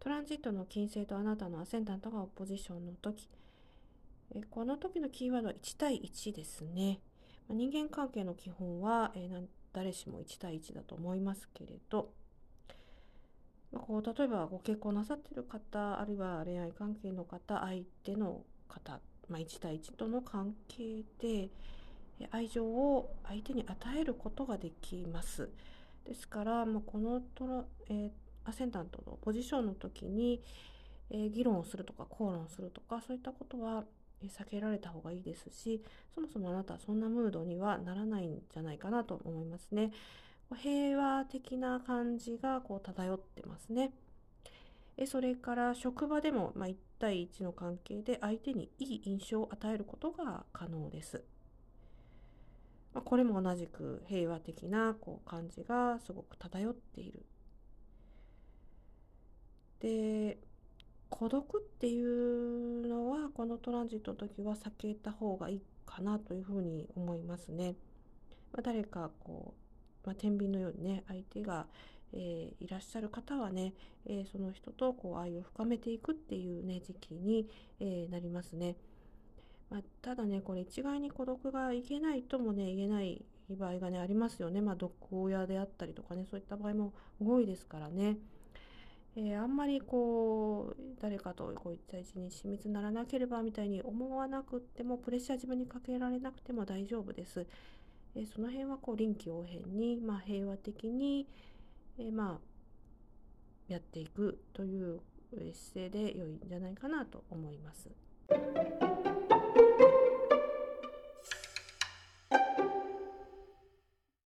トランジットの金星とあなたのアセンダントがオポジションの時えこの時のキーワードは1対1ですね。ま人間関係の基本は、えー、誰しも1対1だと思いますけれど、ま、こう例えばご結婚なさってる方あるいは恋愛関係の方相手の方、まあ、1対1との関係で愛情を相手に与えることができます。ですから、まあ、このトラ、えー、アセンダントのポジションの時に、え、議論をするとか口論するとかそういったことは避けられた方がいいですしそもそもあなたはそんなムードにはならないんじゃないかなと思いますね。平和的な感じがこう漂ってますね。それから職場でも、まあ、1対1の関係で相手にいい印象を与えることが可能です。まあ、これも同じく平和的なこう感じがすごく漂っている。で孤独っていうのはこのトランジットの時は避けた方がいいかなというふうに思いますね。まあ、誰かこう、まあ、天秤のようにね相手が、えー、いらっしゃる方はね、えー、その人とこう愛を深めていくっていうね時期に、えー、なりますね。まあ、ただねこれ一概に孤独がいけないともね言えない場合がねありますよね。まあ毒親であったりとかねそういった場合も多いですからね。えー、あんまりこう誰かとこういった位置に親密にならなければみたいに思わなくてもプレッシャー自分にかけられなくても大丈夫です。えー、その辺はこう臨機応変に、まあ、平和的に、えー、まあやっていくという姿勢で良いんじゃないかなと思います。